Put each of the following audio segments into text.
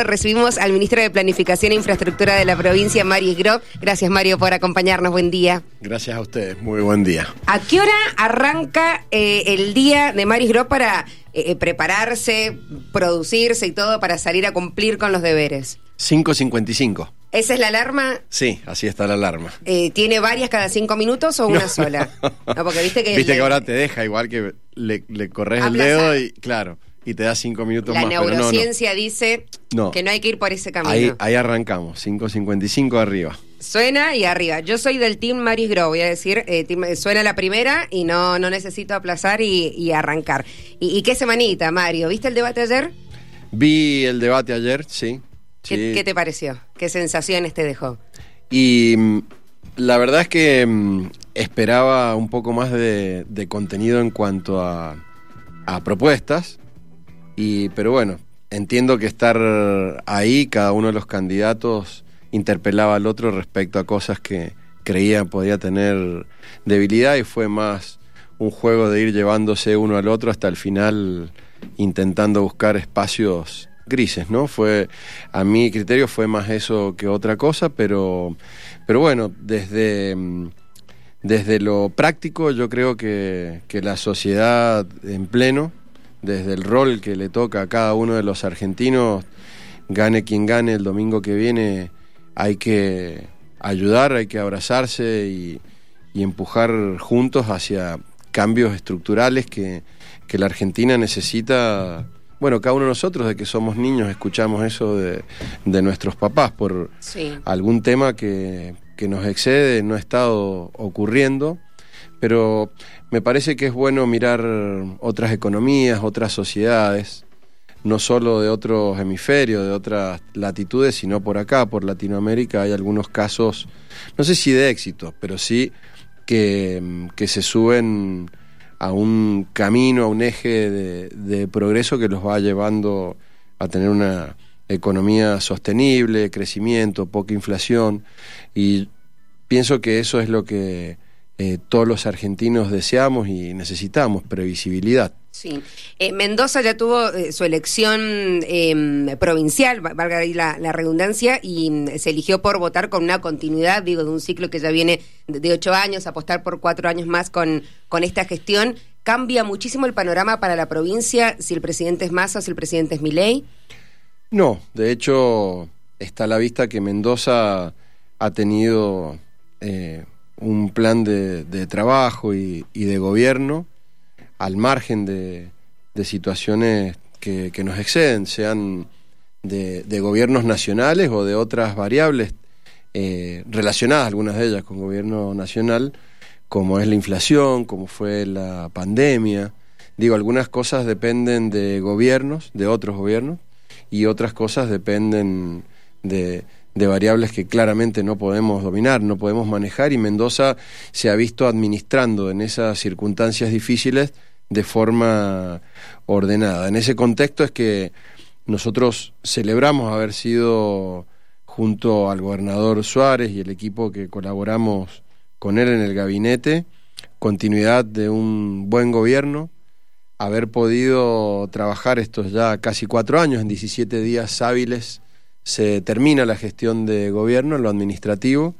Recibimos al ministro de Planificación e Infraestructura de la provincia, Mario Grob. Gracias, Mario, por acompañarnos. Buen día. Gracias a ustedes. Muy buen día. ¿A qué hora arranca eh, el día de Mario Grob para eh, prepararse, producirse y todo para salir a cumplir con los deberes? 5.55. ¿Esa es la alarma? Sí, así está la alarma. Eh, ¿Tiene varias cada cinco minutos o una sola? No, porque viste que... Viste que ahora te deja igual que le, corres el dedo y claro y te da cinco minutos más. La neurociencia dice que no hay que ir por ese camino. Ahí, ahí arrancamos, 5.55 arriba. Suena y arriba. Yo soy del Team Maris Grow, voy a decir, eh, suena la primera y no, no necesito aplazar y, arrancar. ¿Y, qué semanita, Mario? ¿Viste el debate ayer? Vi el debate ayer, sí. ¿Qué, te pareció? ¿Qué sensaciones te dejó? Y mm, la verdad es que mm, esperaba un poco más de, contenido en cuanto a, a propuestas pero bueno, entiendo que estar ahí, cada uno de los candidatos interpelaba al otro respecto a cosas que creía podía tener debilidad y fue más un juego de ir llevándose uno al otro hasta el final intentando buscar espacios grises, ¿no? Fue a mi criterio fue más eso que otra cosa, pero pero bueno, desde desde lo práctico yo creo que, que la sociedad en pleno desde el rol que le toca a cada uno de los argentinos, gane quien gane el domingo que viene, hay que ayudar, hay que abrazarse y, empujar juntos hacia cambios estructurales que, la Argentina necesita. Bueno, cada uno de nosotros, de que somos niños, escuchamos eso de, nuestros papás por algún tema que, que nos excede, no ha estado ocurriendo pero me parece que es bueno mirar otras economías, otras sociedades, no solo de otros hemisferios, de otras latitudes, sino por acá, por Latinoamérica, hay algunos casos, no sé si de éxito, pero sí que, se suben a un camino, a un eje de progreso que los va llevando a tener una economía sostenible, crecimiento, poca inflación, y pienso que eso es lo que eh, todos los argentinos deseamos y necesitamos, previsibilidad. Sí. Eh, Mendoza ya tuvo eh, su elección em, provincial, valga ahí la, redundancia, y mm, se eligió por votar con una continuidad, digo, de un ciclo que ya viene de, ocho años, apostar por cuatro años más con, con esta gestión. ¿Cambia muchísimo el panorama para la provincia si el presidente es Massa o si el presidente es Milei? No, de hecho está a la vista que Mendoza ha tenido un plan de, trabajo y, de gobierno al margen de, situaciones que, nos exceden, sean de, gobiernos nacionales o de otras variables eh, relacionadas, algunas de ellas con gobierno nacional, como es la inflación, como fue la pandemia. Digo, algunas cosas dependen de gobiernos, de otros gobiernos, y otras cosas dependen de, de variables que claramente no podemos dominar, no podemos manejar y Mendoza se ha visto administrando en esas circunstancias difíciles de forma ordenada. En ese contexto es que nosotros celebramos haber sido junto al gobernador Suárez y el equipo que colaboramos con él en el gabinete, continuidad de un buen gobierno, haber podido trabajar estos ya casi cuatro años en 17 días hábiles se termina la gestión de gobierno, en lo administrativo,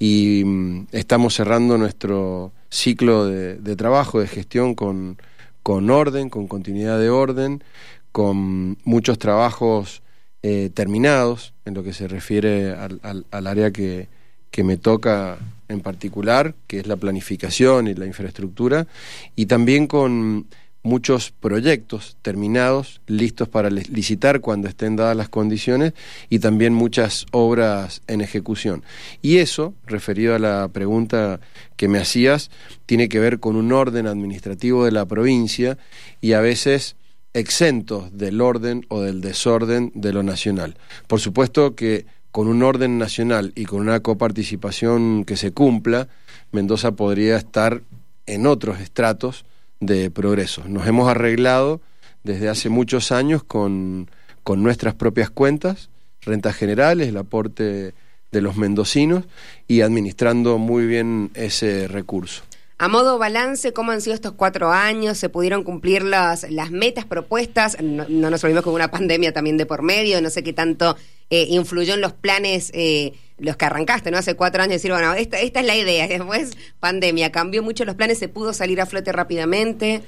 y mm, estamos cerrando nuestro ciclo de, trabajo, de gestión con, con, orden, con continuidad de orden, con muchos trabajos eh, terminados en lo que se refiere al, al área que, que me toca en particular, que es la planificación y la infraestructura, y también con muchos proyectos terminados, listos para licitar cuando estén dadas las condiciones y también muchas obras en ejecución. Y eso, referido a la pregunta que me hacías, tiene que ver con un orden administrativo de la provincia y a veces exentos del orden o del desorden de lo nacional. Por supuesto que con un orden nacional y con una coparticipación que se cumpla, Mendoza podría estar en otros estratos de progreso. Nos hemos arreglado desde hace muchos años con, con nuestras propias cuentas, rentas generales, el aporte de los mendocinos y administrando muy bien ese recurso. A modo balance, ¿cómo han sido estos cuatro años? ¿Se pudieron cumplir las, las metas propuestas? No, nos olvidemos hubo una pandemia también de por medio, no sé qué tanto eh, influyó en los planes, eh, los que arrancaste, ¿no? Hace cuatro años, decir, bueno, esta, esta es la idea. Después, pandemia, cambió mucho los planes, ¿se pudo salir a flote rápidamente?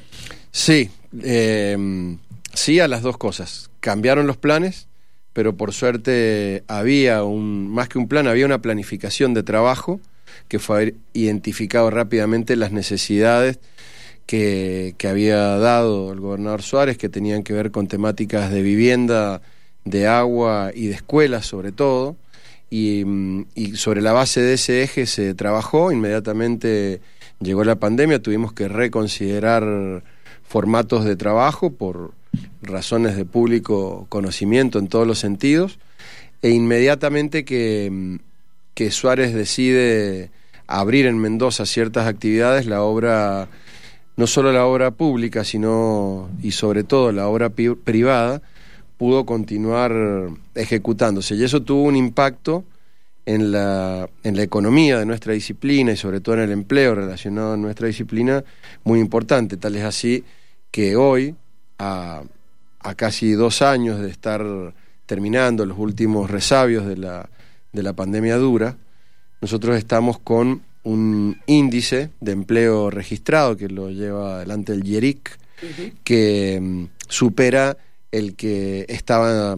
Sí, eh, sí a las dos cosas. Cambiaron los planes, pero por suerte había un, más que un plan, había una planificación de trabajo que fue haber identificado rápidamente las necesidades que, que, había dado el gobernador Suárez, que tenían que ver con temáticas de vivienda, de agua y de escuelas sobre todo. Y, y, sobre la base de ese eje se trabajó, inmediatamente llegó la pandemia, tuvimos que reconsiderar formatos de trabajo por razones de público conocimiento en todos los sentidos, e inmediatamente que, que Suárez decide abrir en Mendoza ciertas actividades, la obra, no solo la obra pública, sino y sobre todo la obra privada, pudo continuar ejecutándose. Y eso tuvo un impacto en la, en la economía de nuestra disciplina y sobre todo en el empleo relacionado a nuestra disciplina muy importante. Tal es así que hoy, a, a casi dos años de estar terminando los últimos resabios de la de la pandemia dura, nosotros estamos con un índice de empleo registrado que lo lleva adelante el IERIC, que mm, supera el que estaba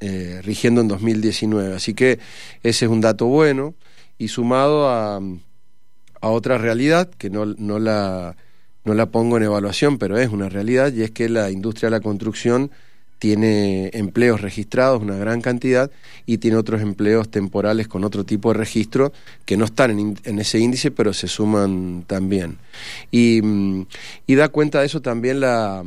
eh, rigiendo en 2019. Así que ese es un dato bueno y sumado a, a otra realidad que no, no, la, no la pongo en evaluación, pero es una realidad y es que la industria de la construcción tiene empleos registrados, una gran cantidad, y tiene otros empleos temporales con otro tipo de registro que no están en, ese índice, pero se suman también. Y, mm, y da cuenta de eso también la,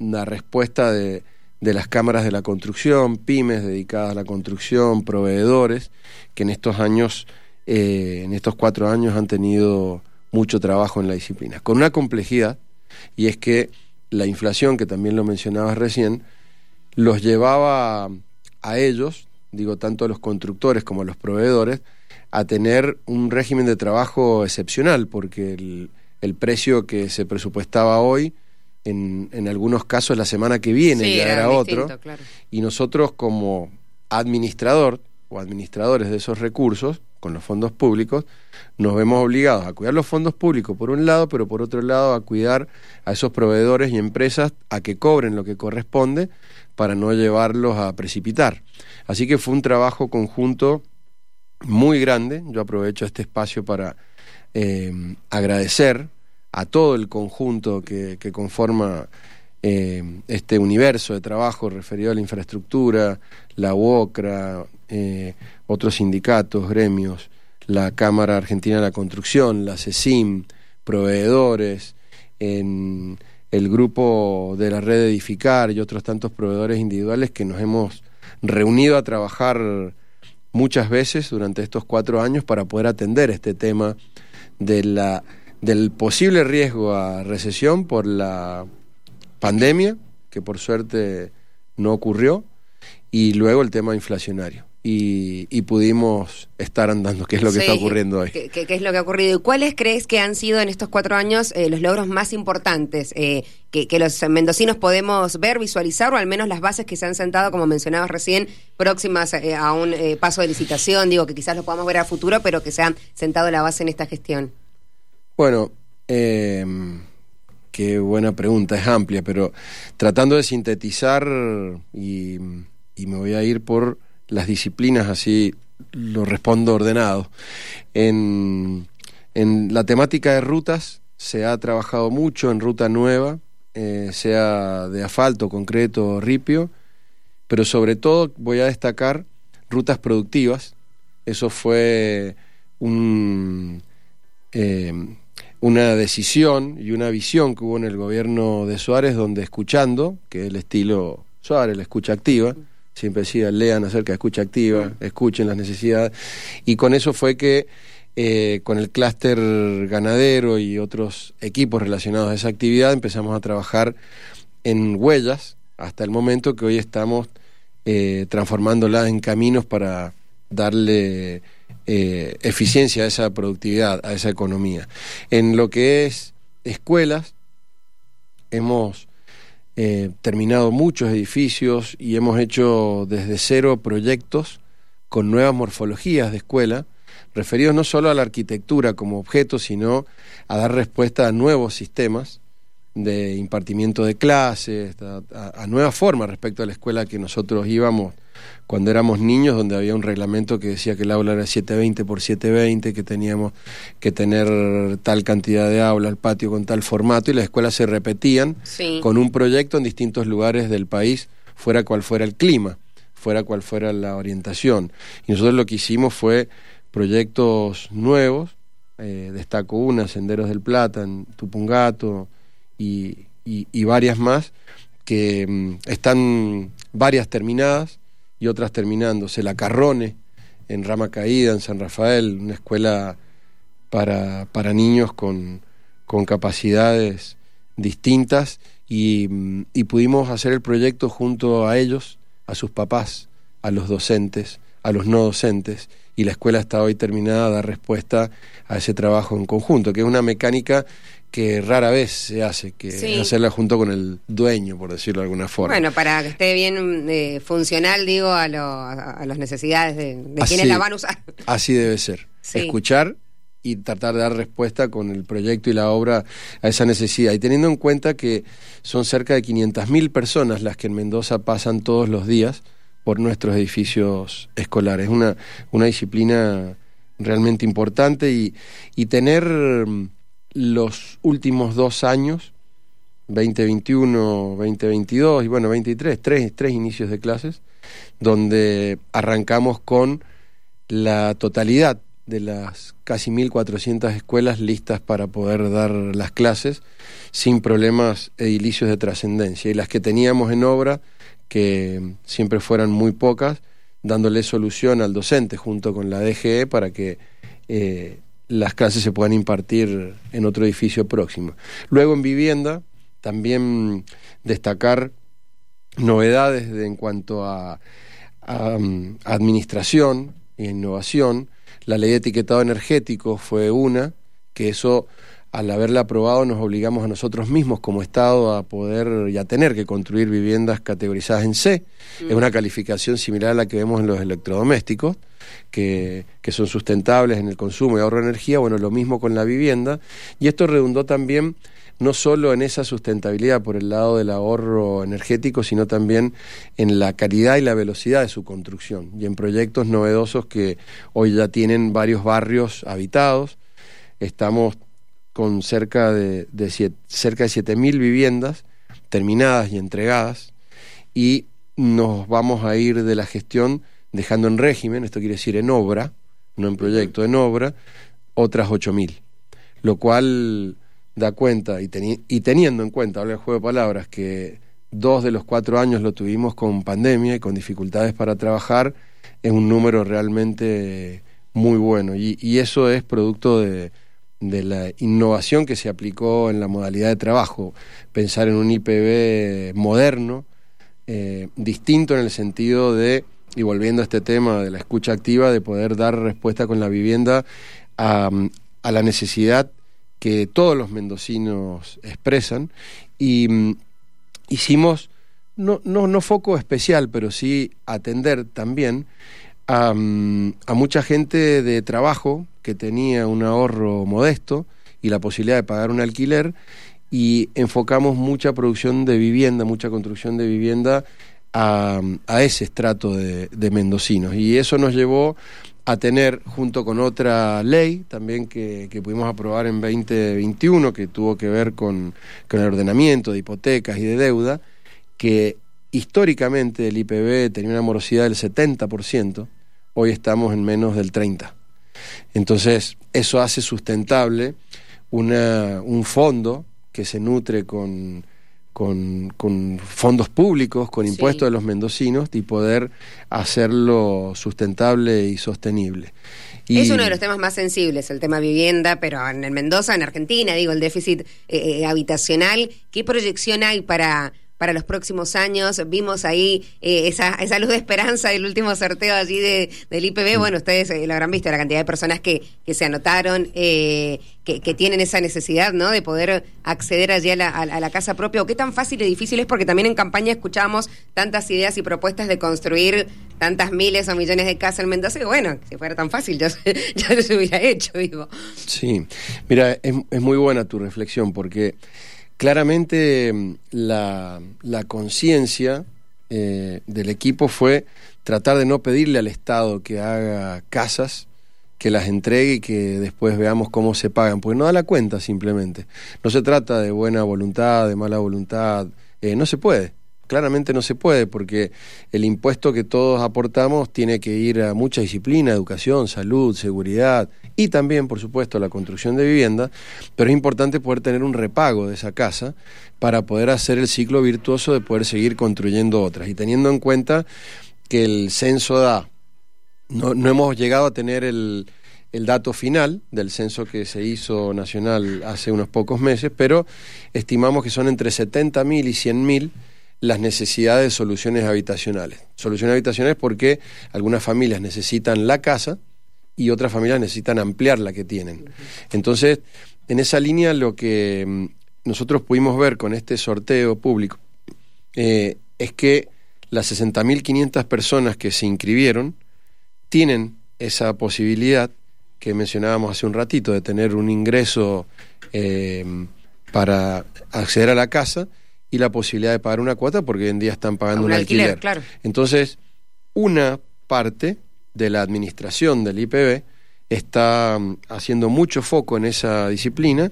la respuesta de, de, las cámaras de la construcción, pymes dedicadas a la construcción, proveedores, que en estos años, eh, en estos cuatro años han tenido mucho trabajo en la disciplina, con una complejidad, y es que la inflación, que también lo mencionabas recién, los llevaba a ellos, digo tanto a los constructores como a los proveedores, a tener un régimen de trabajo excepcional, porque el, el precio que se presupuestaba hoy, en, en, algunos casos la semana que viene ya era, otro, y nosotros como administrador o administradores de esos recursos, con los fondos públicos, nos vemos obligados a cuidar los fondos públicos por un lado, pero por otro lado a cuidar a esos proveedores y empresas a que cobren lo que corresponde para no llevarlos a precipitar. Así que fue un trabajo conjunto muy grande. Yo aprovecho este espacio para eh, agradecer a todo el conjunto que, conforma eh, este universo de trabajo referido a la infraestructura, la UOCRA, eh, otros sindicatos, gremios, la Cámara Argentina de la Construcción, la CECIM, proveedores, en el grupo de la red Edificar y otros tantos proveedores individuales que nos hemos reunido a trabajar muchas veces durante estos cuatro años para poder atender este tema de la, del posible riesgo a recesión por la pandemia, que por suerte no ocurrió, y luego el tema inflacionario y, pudimos estar andando, que es lo que está ocurriendo hoy. ¿qué, es lo que ha ocurrido? ¿Y cuáles crees que han sido en estos cuatro años eh, los logros más importantes eh, que, los mendocinos podemos ver, visualizar, o al menos las bases que se han sentado, como mencionabas recién, próximas eh, a un paso de licitación? Digo, que quizás lo podamos ver a futuro, pero que se han sentado la base en esta gestión. Bueno, qué buena pregunta, es amplia, pero tratando de sintetizar y me voy a ir por las disciplinas, así lo respondo ordenado. En, en la temática de rutas se ha trabajado mucho en ruta nueva, eh, sea de asfalto, concreto, ripio, pero sobre todo voy a destacar rutas productivas. Eso fue un, eh, una decisión y una visión que hubo en el gobierno de Suárez, donde escuchando, que es el estilo Suárez, la escucha activa, siempre decía, lean acerca de escucha activa, escuchen las necesidades. Y con eso fue que eh, con el clúster ganadero y otros equipos relacionados a esa actividad empezamos a trabajar en huellas hasta el momento que hoy estamos eh, transformándola en caminos para darle eh, eficiencia a esa productividad, a esa economía. En lo que es escuelas, hemos eh, terminado muchos edificios y hemos hecho desde cero proyectos con nuevas morfologías de escuela, referidos no solo a la arquitectura como objeto, sino a dar respuesta a nuevos sistemas de impartimiento de clases, a, nuevas formas respecto a la escuela que nosotros íbamos cuando éramos niños, donde había un reglamento que decía que el aula era 720 por 720, que teníamos que tener tal cantidad de aula, el patio con tal formato, y las escuelas se repetían con un proyecto en distintos lugares del país, fuera cual fuera el clima, fuera cual fuera la orientación. Y nosotros lo que hicimos fue proyectos nuevos, eh, destaco una, Senderos del Plata, en Tupungato, y, varias más que mm, están varias terminadas y otras terminándose. La Carrone en Rama Caída, en San Rafael, una escuela para, para niños con, con capacidades distintas y, mm, y, pudimos hacer el proyecto junto a ellos, a sus papás, a los docentes, a los no docentes y la escuela está hoy terminada a dar respuesta a ese trabajo en conjunto, que es una mecánica que rara vez se hace, que hacerla junto con el dueño, por decirlo de alguna forma. Bueno, para que esté bien eh, funcional, digo, a, las necesidades de, quienes la van a usar. Así debe ser. Escuchar y tratar de dar respuesta con el proyecto y la obra a esa necesidad. Y teniendo en cuenta que son cerca de 500.000 personas las que en Mendoza pasan todos los días por nuestros edificios escolares. Una, una disciplina realmente importante y, y tener los últimos dos años, 2021, 2022 y bueno, 23, tres, tres inicios de clases, donde arrancamos con la totalidad de las casi 1.400 escuelas listas para poder dar las clases sin problemas edilicios de trascendencia. Y las que teníamos en obra, que siempre fueran muy pocas, dándole solución al docente junto con la DGE para que eh, las clases se puedan impartir en otro edificio próximo. Luego en vivienda, también destacar novedades en cuanto a, mm, administración e innovación. La ley de etiquetado energético fue una, que eso al haberla aprobado nos obligamos a nosotros mismos como Estado a poder y a tener que construir viviendas categorizadas en C. Es mm. una calificación similar a la que vemos en los electrodomésticos, que, son sustentables en el consumo y ahorro de energía. Bueno, lo mismo con la vivienda. Y esto redundó también no solo en esa sustentabilidad por el lado del ahorro energético, sino también en la calidad y la velocidad de su construcción y en proyectos novedosos que hoy ya tienen varios barrios habitados. Estamos con cerca de, cerca de 7.000 viviendas terminadas y entregadas y nos vamos a ir de la gestión dejando en régimen, esto quiere decir en obra, no en proyecto, en obra, otras 8.000, lo cual da cuenta y, y teniendo en cuenta, habla el juego de palabras, que dos de los cuatro años lo tuvimos con pandemia y con dificultades para trabajar, es un número realmente muy bueno. Y eso es producto de, de la innovación que se aplicó en la modalidad de trabajo, pensar en un IPB moderno, eh, distinto en el sentido de, y volviendo a este tema de la escucha activa, de poder dar respuesta con la vivienda a, la necesidad que todos los mendocinos expresan. Y mm, hicimos, no, no, no foco especial, pero sí atender también a, a mucha gente de trabajo que tenía un ahorro modesto y la posibilidad de pagar un alquiler y enfocamos mucha producción de vivienda, mucha construcción de vivienda a, ese estrato de, mendocinos. Y eso nos llevó a tener, junto con otra ley también que, pudimos aprobar en 2021, que tuvo que ver con, con el ordenamiento de hipotecas y de deuda, que históricamente el IPB tenía una morosidad del 70%, hoy estamos en menos del 30%. Entonces, eso hace sustentable una, un fondo que se nutre con, con, con fondos públicos, con impuestos de los mendocinos y poder hacerlo sustentable y sostenible. Es uno de los temas más sensibles, el tema vivienda, pero en el Mendoza, en Argentina, digo, el déficit eh, eh, habitacional, ¿qué proyección hay para para los próximos años. Vimos ahí eh, esa, esa luz de esperanza del último sorteo allí de, del IPB. Bueno, ustedes eh, lo habrán visto, la cantidad de personas que, que se anotaron, eh, que, que, tienen esa necesidad, ¿no? De poder acceder allí a la, a, la casa propia. ¿O qué tan fácil y difícil es? Porque también en campaña escuchábamos tantas ideas y propuestas de construir tantas miles o millones de casas en Mendoza bueno, si fuera tan fácil, ya, ya se hubiera hecho, digo. Sí, mira, es, es muy buena tu reflexión porque claramente mm, la, la conciencia eh, del equipo fue tratar de no pedirle al Estado que haga casas, que las entregue y que después veamos cómo se pagan, porque no da la cuenta simplemente. No se trata de buena voluntad, de mala voluntad, eh, no se puede. Claramente no se puede porque el impuesto que todos aportamos tiene que ir a mucha disciplina, educación, salud, seguridad y también, por supuesto, la construcción de vivienda, pero es importante poder tener un repago de esa casa para poder hacer el ciclo virtuoso de poder seguir construyendo otras. Y teniendo en cuenta que el censo da, no, hemos llegado a tener el, el dato final del censo que se hizo nacional hace unos pocos meses, pero estimamos que son entre 70.000 y 100.000 las necesidades de soluciones habitacionales. Soluciones habitacionales porque algunas familias necesitan la casa y otras familias necesitan ampliar la que tienen. Entonces, en esa línea lo que mm, nosotros pudimos ver con este sorteo público eh, es que las 60.500 personas que se inscribieron tienen esa posibilidad que mencionábamos hace un ratito de tener un ingreso eh, para acceder a la casa y la posibilidad de pagar una cuota porque hoy en día están pagando un, alquiler. Claro. Entonces, una parte de la administración del IPB está mm, haciendo mucho foco en esa disciplina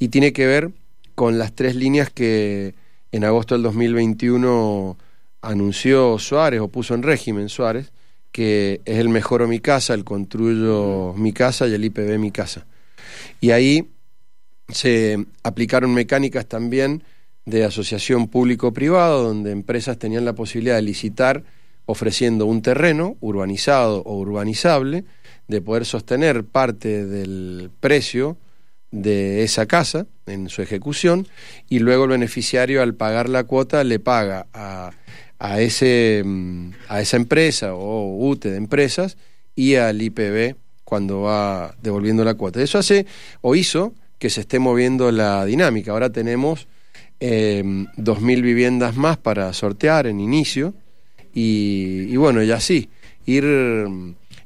y tiene que ver con las tres líneas que en agosto del 2021 anunció Suárez o puso en régimen Suárez, que es el Mejoro Mi Casa, el Construyo Mi Casa y el IPB Mi Casa. Y ahí se aplicaron mecánicas también de asociación público-privado, donde empresas tenían la posibilidad de licitar ofreciendo un terreno urbanizado o urbanizable, de poder sostener parte del precio de esa casa en su ejecución y luego el beneficiario al pagar la cuota le paga a, a, ese, mm, a esa empresa o UTE de empresas y al IPB cuando va devolviendo la cuota. Eso hace o hizo que se esté moviendo la dinámica. Ahora tenemos eh, 2.000 viviendas más para sortear en inicio y, bueno, y así, ir,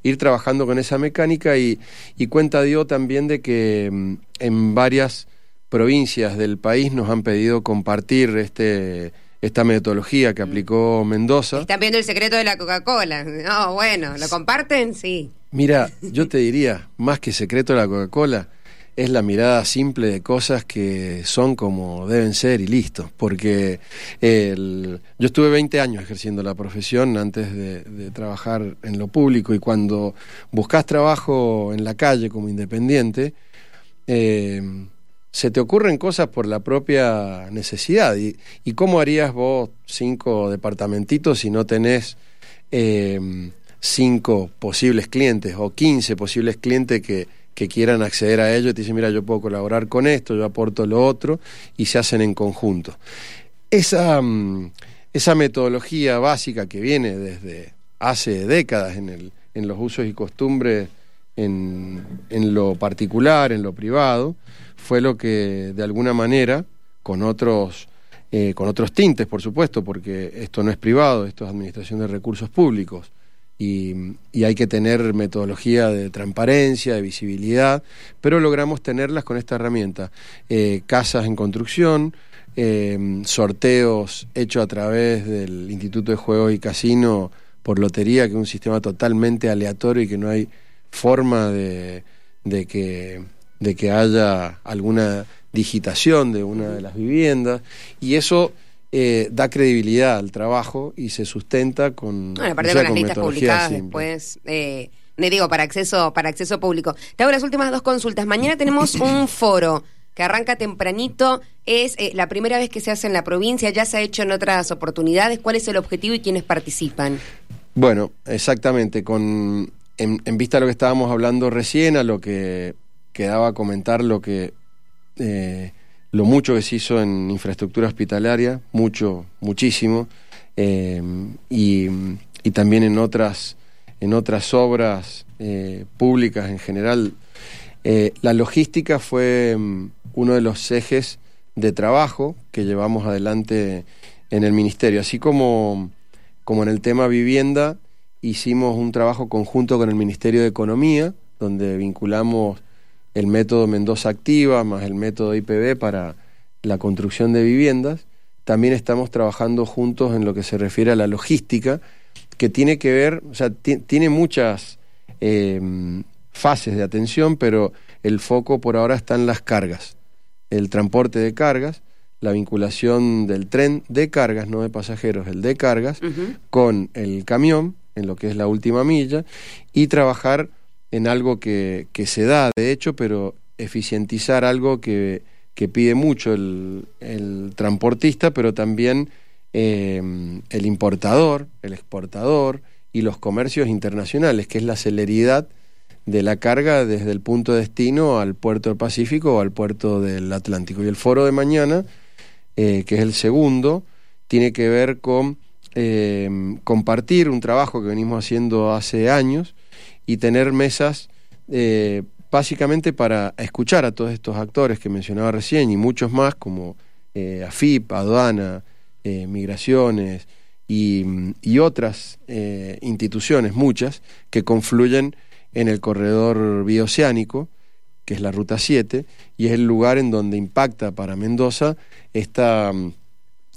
ir trabajando con esa mecánica y, y cuenta dio también de que mm, en varias provincias del país nos han pedido compartir este esta metodología que mm. aplicó Mendoza. Están viendo el secreto de la Coca-Cola. No, bueno, ¿lo comparten? Sí. Mira, yo te diría, más que secreto de la Coca-Cola, es la mirada simple de cosas que son como deben ser y listo. Porque el, yo estuve 20 años ejerciendo la profesión antes de, trabajar en lo público y cuando buscas trabajo en la calle como independiente, eh, se te ocurren cosas por la propia necesidad. ¿Y, y cómo harías vos cinco departamentitos si no tenés... Eh, cinco posibles clientes o 15 posibles clientes que, que quieran acceder a ello y te dicen, mira, yo puedo colaborar con esto, yo aporto lo otro, y se hacen en conjunto. Esa, mm, esa metodología básica que viene desde hace décadas en, el, en los usos y costumbres en, en lo particular, en lo privado, fue lo que de alguna manera, con otros, eh, con otros tintes, por supuesto, porque esto no es privado, esto es administración de recursos públicos, y, hay que tener metodología de transparencia, de visibilidad, pero logramos tenerlas con esta herramienta. Eh, casas en construcción, eh, sorteos hechos a través del Instituto de Juegos y Casino por lotería, que es un sistema totalmente aleatorio y que no hay forma de que haya alguna digitación de una de las viviendas. Y eso eh, da credibilidad al trabajo y se sustenta con, bueno, aparte con las listas publicadas después eh, digo para acceso para acceso público. Te hago las últimas dos consultas. Mañana tenemos un foro que arranca tempranito. Es eh, la primera vez que se hace en la provincia. Ya se ha hecho en otras oportunidades. Cuál es el objetivo y quiénes participan bueno exactamente. Con en, en vista de lo que estábamos hablando recién a lo que quedaba comentar lo que eh, lo mucho que se hizo en infraestructura hospitalaria, mucho, muchísimo, eh, y, también en otras, en otras obras eh, públicas en general. Eh, la logística fue mm, uno de los ejes de trabajo que llevamos adelante en el Ministerio, así como, como en el tema vivienda, hicimos un trabajo conjunto con el Ministerio de Economía, donde vinculamos el método Mendoza Activa más el método IPB para la construcción de viviendas. También estamos trabajando juntos en lo que se refiere a la logística, que tiene que ver, o sea, tiene muchas em, fases de atención, pero el foco por ahora está en las cargas, el transporte de cargas, la vinculación del tren de cargas, no de pasajeros, el de cargas, con el camión, en lo que es la última milla, y trabajar en algo que, se da, de hecho, pero eficientizar algo que, pide mucho el, transportista, pero también em, el importador, el exportador y los comercios internacionales, que es la celeridad de la carga desde el punto de destino al puerto del Pacífico o al puerto del Atlántico. Y el foro de mañana, eh, que es el segundo, tiene que ver con em, compartir un trabajo que venimos haciendo hace años, y tener mesas eh, básicamente para escuchar a todos estos actores que mencionaba recién y muchos más como eh, AFIP, aduana, eh, migraciones y, otras instituciones, muchas, que confluyen en el corredor bioceánico, que es la Ruta 7, y es el lugar en donde impacta para Mendoza esta,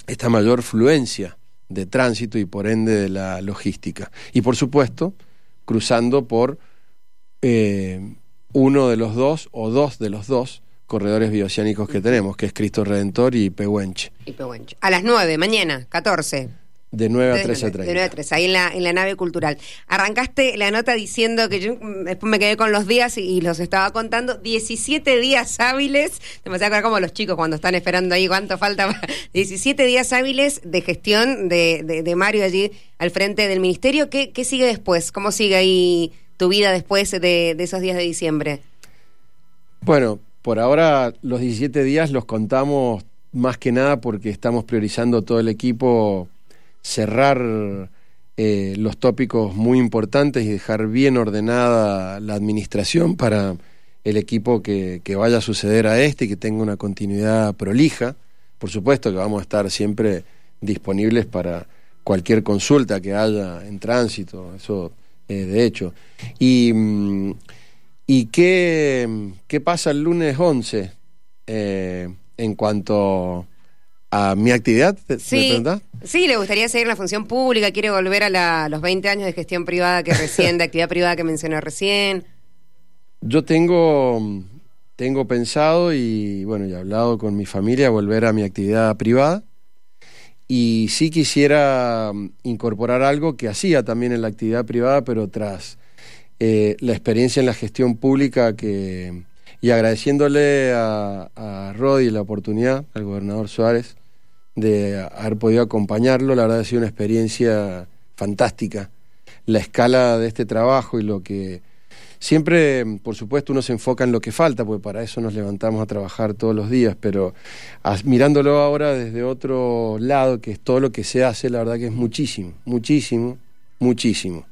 esta mayor fluencia de tránsito y por ende de la logística. Y por supuesto, cruzando por eh, uno de los dos o dos de los dos corredores bioceánicos que tenemos, que es Cristo Redentor y Pehuenche. Y A las 9, mañana, 14. De 9 a 13 De 9 a 13, ahí en la, en la nave cultural. Arrancaste la nota diciendo que yo mm, después me quedé con los días y, los estaba contando. 17 días hábiles. Te me a como los chicos cuando están esperando ahí cuánto falta. 17 días hábiles de gestión de, de, Mario allí al frente del ministerio. ¿Qué, ¿Qué, sigue después? ¿Cómo sigue ahí tu vida después de, de esos días de diciembre? Bueno, por ahora los 17 días los contamos más que nada porque estamos priorizando todo el equipo cerrar eh, los tópicos muy importantes y dejar bien ordenada la administración para el equipo que, vaya a suceder a este y que tenga una continuidad prolija. Por supuesto que vamos a estar siempre disponibles para cualquier consulta que haya en tránsito, eso eh, de hecho. Y, mm, ¿y qué, qué, pasa el lunes 11 eh, en cuanto a mi actividad? sí, sí, le gustaría seguir la función pública, quiere volver a los 20 años de gestión privada que recién, de actividad privada que mencionó recién. Yo tengo, tengo pensado y bueno, he hablado con mi familia volver a mi actividad privada y sí quisiera mm, incorporar algo que hacía también en la actividad privada, pero tras eh, la experiencia en la gestión pública que y agradeciéndole a, a Rodi la oportunidad, al gobernador Suárez, de haber podido acompañarlo. La verdad ha sido una experiencia fantástica. La escala de este trabajo y lo que... Siempre, por supuesto, uno se enfoca en lo que falta, porque para eso nos levantamos a trabajar todos los días, pero mirándolo ahora desde otro lado, que es todo lo que se hace, la verdad que es muchísimo, muchísimo, muchísimo.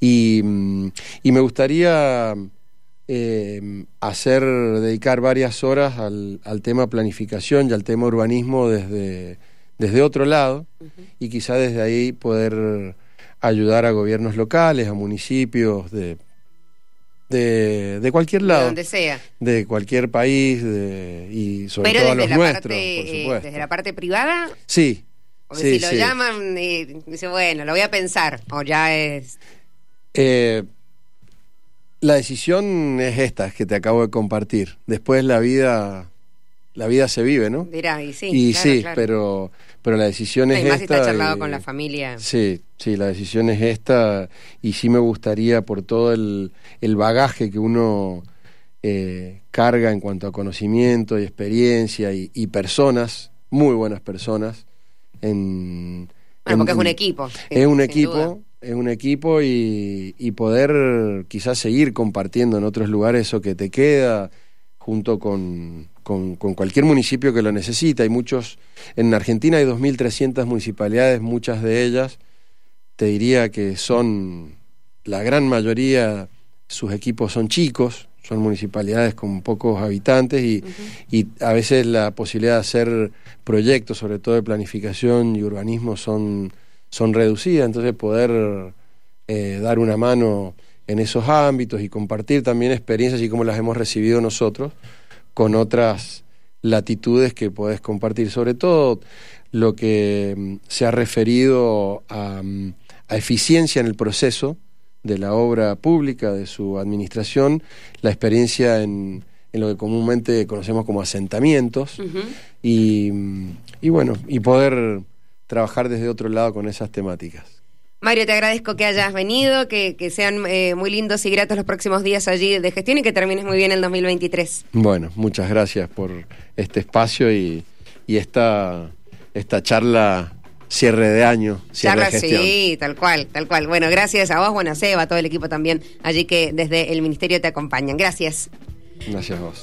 Y, mm, y me gustaría eh, hacer, dedicar varias horas al, tema planificación y al tema urbanismo desde, desde otro lado y quizá desde ahí poder ayudar a gobiernos locales, a municipios de, de, cualquier lado. De donde sea. De cualquier país y sobre todo a los nuestros, por eh, supuesto. ¿Desde la parte privada? Sí. si lo llaman, y dice, bueno, lo voy a pensar, o ya es... Eh, la decisión es esta que te acabo de compartir. Después la vida la vida se vive, ¿no? Dirá, y sí. Y sí, pero pero la decisión es esta. está charlado con la familia. Sí, sí, la decisión es esta y sí me gustaría por todo el, el bagaje que uno eh, carga en cuanto a conocimiento y experiencia y, personas, muy buenas personas. En, bueno, porque es un equipo. Es un equipo es un equipo y, poder quizás seguir compartiendo en otros lugares eso que te queda junto con, con, cualquier municipio que lo necesita. Hay muchos, en Argentina hay 2.300 municipalidades, muchas de ellas, te diría que son, la gran mayoría, sus equipos son chicos, son municipalidades con pocos habitantes y, y, a veces la posibilidad de hacer proyectos, sobre todo de planificación y urbanismo, son, son reducidas, entonces poder eh, dar una mano en esos ámbitos y compartir también experiencias y cómo las hemos recibido nosotros con otras latitudes que podés compartir, sobre todo lo que mm, se ha referido a, mm, a eficiencia en el proceso, de la obra pública, de su administración, la experiencia en, en lo que comúnmente conocemos como asentamientos y, y, bueno, y poder trabajar desde otro lado con esas temáticas. Mario, te agradezco que hayas venido, que, que sean eh, muy lindos y gratos los próximos días allí de gestión y que termines muy bien el 2023. Bueno, muchas gracias por este espacio y, y esta, esta charla cierre de año, cierre de gestión. Sí, tal cual, tal cual. Bueno, gracias a vos, bueno, a Seba, a todo el equipo también allí que desde el Ministerio te acompañan. Gracias. Gracias a vos.